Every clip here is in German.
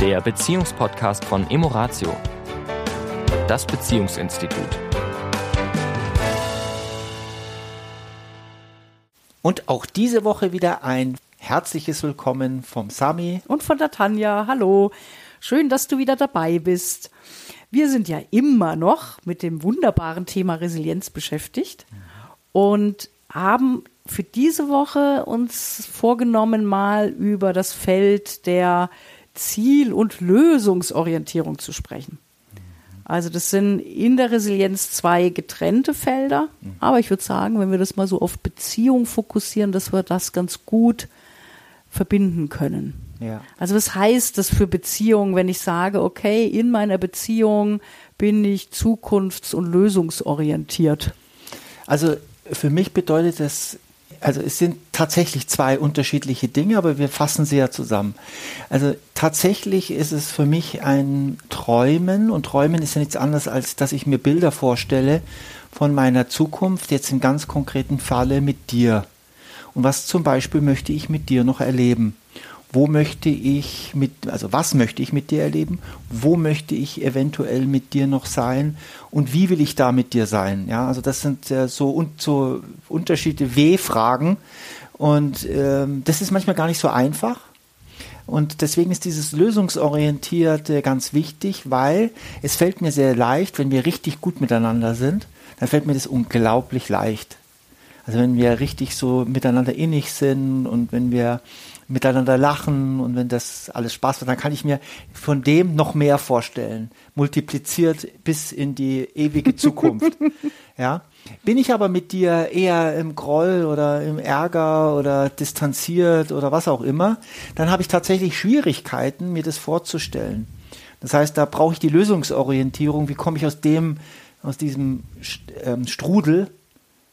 der Beziehungspodcast von Emoratio, das Beziehungsinstitut. Und auch diese Woche wieder ein herzliches Willkommen vom Sami und von der Tanja. Hallo, schön, dass du wieder dabei bist. Wir sind ja immer noch mit dem wunderbaren Thema Resilienz beschäftigt und haben für diese Woche uns vorgenommen, mal über das Feld der Ziel- und Lösungsorientierung zu sprechen. Also das sind in der Resilienz zwei getrennte Felder, aber ich würde sagen, wenn wir das mal so auf Beziehung fokussieren, dass wir das ganz gut verbinden können. Ja. Also was heißt das für Beziehungen, wenn ich sage, okay, in meiner Beziehung bin ich zukunfts- und lösungsorientiert? Also für mich bedeutet das also es sind tatsächlich zwei unterschiedliche Dinge, aber wir fassen sie ja zusammen. Also tatsächlich ist es für mich ein Träumen und Träumen ist ja nichts anderes, als dass ich mir Bilder vorstelle von meiner Zukunft, jetzt im ganz konkreten Falle mit dir. Und was zum Beispiel möchte ich mit dir noch erleben? Wo möchte ich mit, also was möchte ich mit dir erleben, wo möchte ich eventuell mit dir noch sein und wie will ich da mit dir sein? Ja, also das sind äh, so, und, so unterschiedliche W-Fragen und ähm, das ist manchmal gar nicht so einfach. Und deswegen ist dieses Lösungsorientierte ganz wichtig, weil es fällt mir sehr leicht, wenn wir richtig gut miteinander sind, dann fällt mir das unglaublich leicht. Also wenn wir richtig so miteinander innig sind und wenn wir miteinander lachen und wenn das alles Spaß macht, dann kann ich mir von dem noch mehr vorstellen, multipliziert bis in die ewige Zukunft. ja. Bin ich aber mit dir eher im Groll oder im Ärger oder distanziert oder was auch immer, dann habe ich tatsächlich Schwierigkeiten, mir das vorzustellen. Das heißt, da brauche ich die Lösungsorientierung. Wie komme ich aus dem, aus diesem ähm, Strudel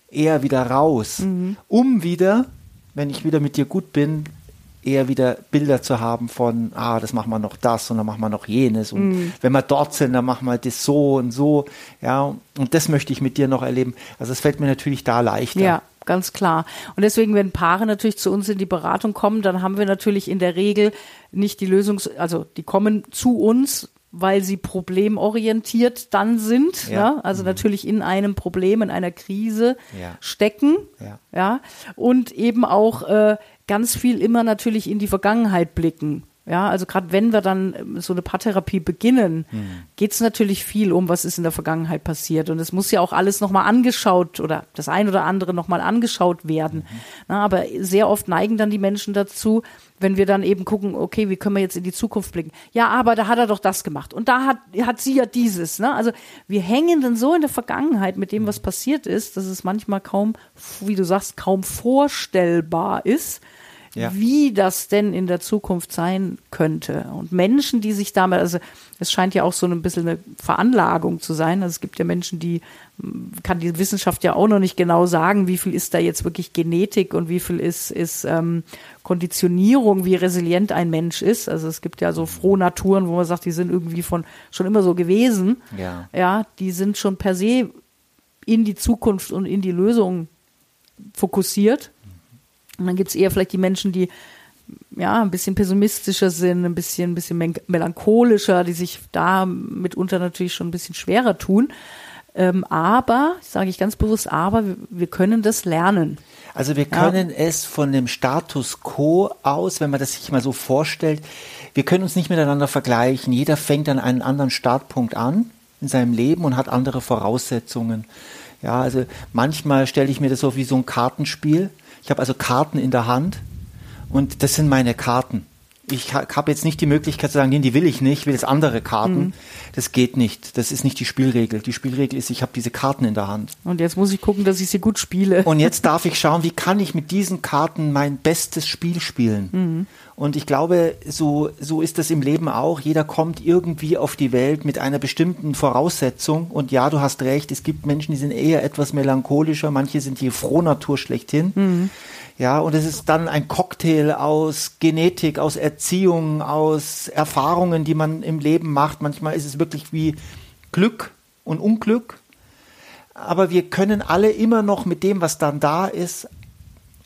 eher wieder raus, mhm. um wieder, wenn ich wieder mit dir gut bin, eher wieder Bilder zu haben von, ah, das machen wir noch das und dann machen wir noch jenes und mm. wenn wir dort sind, dann machen wir das so und so, ja, und das möchte ich mit dir noch erleben. Also es fällt mir natürlich da leichter. Ja, ganz klar. Und deswegen, wenn Paare natürlich zu uns in die Beratung kommen, dann haben wir natürlich in der Regel nicht die Lösung, also die kommen zu uns, weil sie problemorientiert dann sind, ja. Ne? also mhm. natürlich in einem Problem, in einer Krise ja. stecken, ja. ja, und eben auch äh, ganz viel immer natürlich in die Vergangenheit blicken. Ja, also gerade wenn wir dann ähm, so eine Paartherapie beginnen, mhm. geht es natürlich viel um, was ist in der Vergangenheit passiert. Und es muss ja auch alles nochmal angeschaut oder das ein oder andere nochmal angeschaut werden. Mhm. Na, aber sehr oft neigen dann die Menschen dazu, wenn wir dann eben gucken, okay, wie können wir jetzt in die Zukunft blicken? Ja, aber da hat er doch das gemacht und da hat, hat sie ja dieses. Ne? Also wir hängen dann so in der Vergangenheit mit dem, was passiert ist, dass es manchmal kaum, wie du sagst, kaum vorstellbar ist ja. wie das denn in der Zukunft sein könnte. Und Menschen, die sich damit, also es scheint ja auch so ein bisschen eine Veranlagung zu sein. Also es gibt ja Menschen, die kann die Wissenschaft ja auch noch nicht genau sagen, wie viel ist da jetzt wirklich Genetik und wie viel ist, ist ähm, Konditionierung, wie resilient ein Mensch ist. Also es gibt ja so Frohnaturen, wo man sagt, die sind irgendwie von schon immer so gewesen. Ja. ja, die sind schon per se in die Zukunft und in die Lösung fokussiert. Und dann gibt es eher vielleicht die Menschen, die ja, ein bisschen pessimistischer sind, ein bisschen, ein bisschen melancholischer, die sich da mitunter natürlich schon ein bisschen schwerer tun. Ähm, aber, sage ich ganz bewusst, aber wir, können das lernen. Also wir können ja. es von dem Status quo aus, wenn man das sich mal so vorstellt, wir können uns nicht miteinander vergleichen. Jeder fängt an einen anderen Startpunkt an in seinem Leben und hat andere Voraussetzungen. Ja, also manchmal stelle ich mir das so wie so ein Kartenspiel ich habe also Karten in der Hand und das sind meine Karten. Ich habe jetzt nicht die Möglichkeit zu sagen, nee, die will ich nicht, ich will jetzt andere Karten. Mhm. Das geht nicht. Das ist nicht die Spielregel. Die Spielregel ist, ich habe diese Karten in der Hand. Und jetzt muss ich gucken, dass ich sie gut spiele. Und jetzt darf ich schauen, wie kann ich mit diesen Karten mein bestes Spiel spielen. Mhm. Und ich glaube, so, so ist das im Leben auch. Jeder kommt irgendwie auf die Welt mit einer bestimmten Voraussetzung. Und ja, du hast recht, es gibt Menschen, die sind eher etwas melancholischer, manche sind die Frohnatur schlechthin. Mhm. Ja, und es ist dann ein Cocktail aus Genetik, aus Erziehung, aus Erfahrungen, die man im Leben macht. Manchmal ist es wirklich wie Glück und Unglück. Aber wir können alle immer noch mit dem, was dann da ist,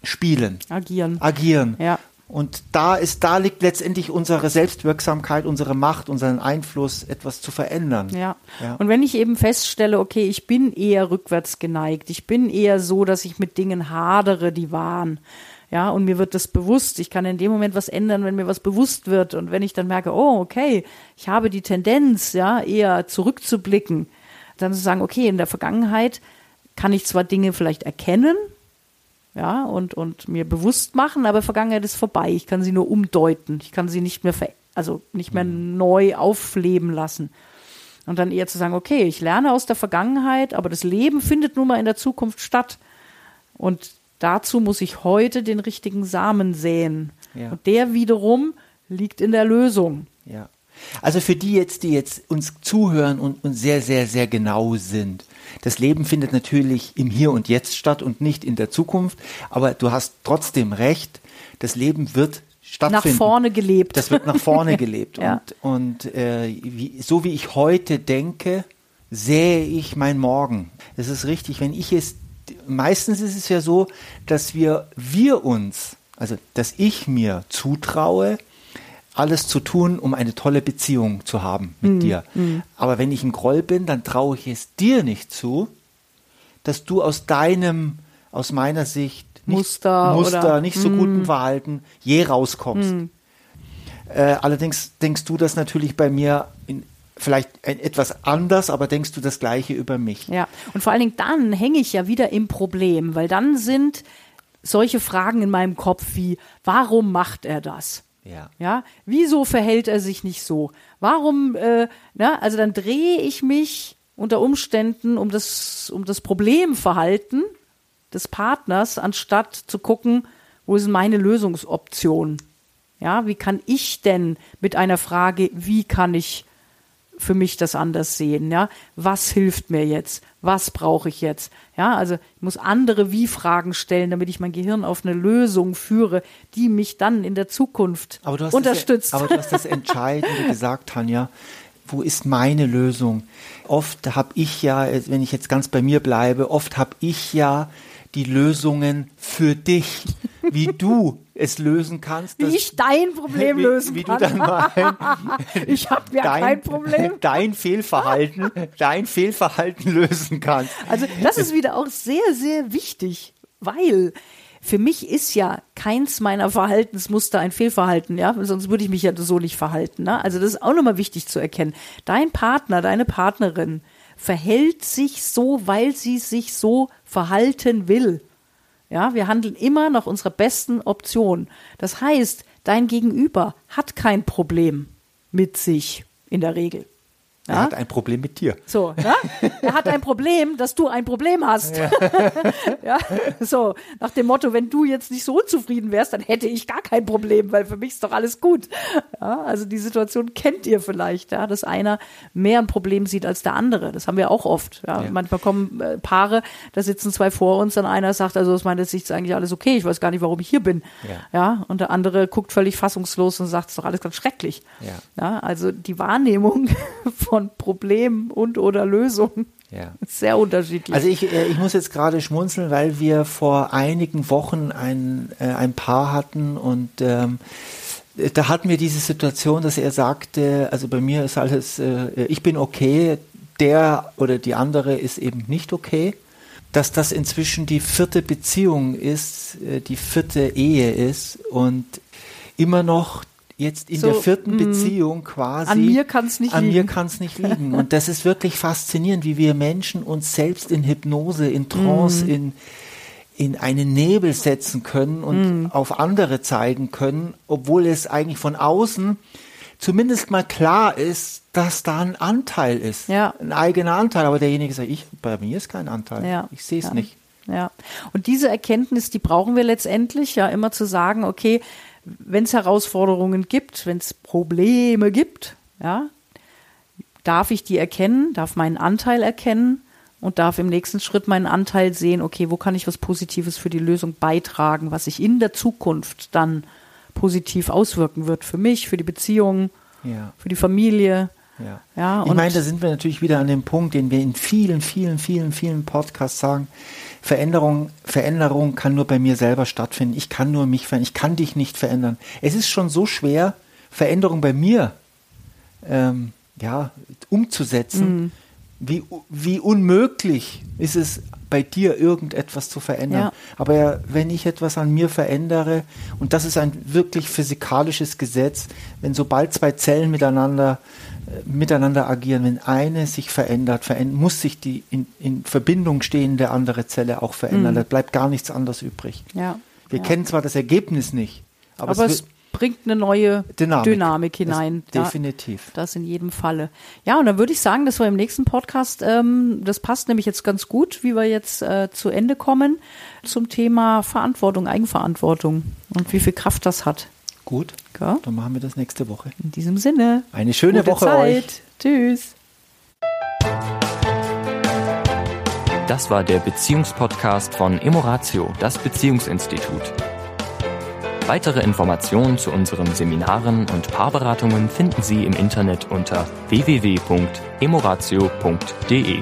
spielen. Agieren. Agieren. Ja. Und da ist, da liegt letztendlich unsere Selbstwirksamkeit, unsere Macht, unseren Einfluss, etwas zu verändern. Ja. Ja. Und wenn ich eben feststelle, okay, ich bin eher rückwärts geneigt, ich bin eher so, dass ich mit Dingen hadere, die waren. Ja, und mir wird das bewusst. Ich kann in dem Moment was ändern, wenn mir was bewusst wird. Und wenn ich dann merke, oh, okay, ich habe die Tendenz, ja, eher zurückzublicken, dann zu sagen, okay, in der Vergangenheit kann ich zwar Dinge vielleicht erkennen, ja, und, und mir bewusst machen, aber Vergangenheit ist vorbei. Ich kann sie nur umdeuten. Ich kann sie nicht mehr, ver also nicht mehr neu aufleben lassen. Und dann eher zu sagen, okay, ich lerne aus der Vergangenheit, aber das Leben findet nun mal in der Zukunft statt. Und dazu muss ich heute den richtigen Samen säen. Ja. Und der wiederum liegt in der Lösung. Ja. Also für die jetzt, die jetzt uns zuhören und, und sehr, sehr, sehr genau sind. Das Leben findet natürlich im Hier und Jetzt statt und nicht in der Zukunft. Aber du hast trotzdem recht. Das Leben wird stattfinden. Nach vorne gelebt. Das wird nach vorne gelebt. Ja. Und, und äh, wie, so wie ich heute denke, sähe ich mein Morgen. Das ist richtig. Wenn ich es, meistens ist es ja so, dass wir, wir uns, also dass ich mir zutraue, alles zu tun, um eine tolle Beziehung zu haben mit dir. Aber wenn ich ein Groll bin, dann traue ich es dir nicht zu, dass du aus deinem, aus meiner Sicht nicht, Muster Muster oder- nicht so guten Verhalten je rauskommst. Äh, allerdings denkst du das natürlich bei mir in, vielleicht etwas anders, aber denkst du das Gleiche über mich. Ja, und vor allen Dingen dann hänge ich ja wieder im Problem, weil dann sind solche Fragen in meinem Kopf wie, warum macht er das? Ja. Ja, wieso verhält er sich nicht so? Warum, äh, na, also dann drehe ich mich unter Umständen um das, um das Problemverhalten des Partners, anstatt zu gucken, wo ist meine Lösungsoption? Ja, wie kann ich denn mit einer Frage, wie kann ich für mich das anders sehen, ja? Was hilft mir jetzt? Was brauche ich jetzt? Ja, also ich muss andere Wie-Fragen stellen, damit ich mein Gehirn auf eine Lösung führe, die mich dann in der Zukunft unterstützt. Das, aber du hast das Entscheidende gesagt, Tanja. Wo ist meine Lösung? Oft habe ich ja, wenn ich jetzt ganz bei mir bleibe, oft habe ich ja die Lösungen für dich, wie du es lösen kannst. wie ich dein Problem wie, lösen wie kann. du dann mein, ich habe ja kein Problem. dein Fehlverhalten, dein Fehlverhalten lösen kannst. Also das ist wieder auch sehr, sehr wichtig, weil für mich ist ja keins meiner Verhaltensmuster ein Fehlverhalten, ja, sonst würde ich mich ja so nicht verhalten. Ne? Also das ist auch nochmal wichtig zu erkennen. Dein Partner, deine Partnerin verhält sich so, weil sie sich so verhalten will. Ja, wir handeln immer nach unserer besten Option. Das heißt, dein Gegenüber hat kein Problem mit sich in der Regel. Er Ja? hat ein Problem mit dir. So, ne? Er hat ein Problem, dass du ein Problem hast. Ja. So, nach dem Motto, wenn du jetzt nicht so unzufrieden wärst, dann hätte ich gar kein Problem, weil für mich ist doch alles gut. Ja, also die Situation kennt ihr vielleicht, ja, dass einer mehr ein Problem sieht als der andere. Das haben wir auch oft. Ja. Ja. Manchmal kommen äh, Paare, da sitzen zwei vor uns, dann einer sagt, also aus meiner Sicht ist eigentlich alles okay, ich weiß gar nicht, warum ich hier bin. Ja. ja und der andere guckt völlig fassungslos und sagt, es ist doch alles ganz schrecklich. Ja. Ja, also die Wahrnehmung von Problem und oder Lösung Ja. sehr unterschiedlich. Also ich, äh, ich muss jetzt gerade schmunzeln, weil wir vor einigen Wochen ein, äh, ein Paar hatten und ähm, da hatten wir diese Situation, dass er sagte, also bei mir ist alles, äh, ich bin okay, der oder die andere ist eben nicht okay. Dass das inzwischen die vierte Beziehung ist, äh, die vierte Ehe ist und immer noch jetzt in So, der vierten mm, Beziehung quasi. an mir kann's nicht an mir liegen. kann es nicht liegen. Und das ist wirklich faszinierend, wie wir Menschen uns selbst in Hypnose, in Trance, Mhm. in, in einen Nebel setzen können und Mhm. auf andere zeigen können, obwohl es eigentlich von außen zumindest mal klar ist, dass da ein Anteil ist. Ja. Ein eigener Anteil. Aber derjenige sagt, ich, bei mir ist kein Anteil. Ja. Ich sehe es Ja. nicht. Ja. Und diese Erkenntnis, die brauchen wir letztendlich ja immer zu sagen, okay, wenn es Herausforderungen gibt, wenn es Probleme gibt, ja, darf ich die erkennen, darf meinen Anteil erkennen und darf im nächsten Schritt meinen Anteil sehen, okay, wo kann ich was Positives für die Lösung beitragen, was sich in der Zukunft dann positiv auswirken wird für mich, für die Beziehung, Ja. für die Familie. Ja. Ja, ich meine, da sind wir natürlich wieder an dem Punkt, den wir in vielen, vielen, vielen, vielen Podcasts sagen. Veränderung, Veränderung kann nur bei mir selber stattfinden. Ich kann nur mich verändern. Ich kann dich nicht verändern. Es ist schon so schwer, Veränderung bei mir ähm, ja, umzusetzen. Mhm. Wie, wie unmöglich ist es bei dir irgendetwas zu verändern. Ja. Aber wenn ich etwas an mir verändere, und das ist ein wirklich physikalisches Gesetz, wenn sobald zwei Zellen miteinander, miteinander agieren, wenn eine sich verändert, veränd muss sich die in, in Verbindung stehende andere Zelle auch verändern. Da bleibt gar nichts anderes übrig. Ja. Wir ja. kennen zwar das Ergebnis nicht, aber, aber es es bringt eine neue Dynamik, Dynamik, hinein. Ja, definitiv. Das in jedem Falle. Ja, und dann würde ich sagen, dass wir im nächsten Podcast, ähm, das passt nämlich jetzt ganz gut, wie wir jetzt äh, zu Ende kommen, zum Thema Verantwortung, Eigenverantwortung und wie viel Kraft das hat. Gut, Ja? dann machen wir das nächste Woche. In diesem Sinne. Eine schöne gute Woche Zeit. euch. Tschüss. Das war der Beziehungspodcast von Emoratio, das Beziehungsinstitut. Weitere Informationen zu unseren Seminaren und Paarberatungen finden Sie im Internet unter www.emoratio.de.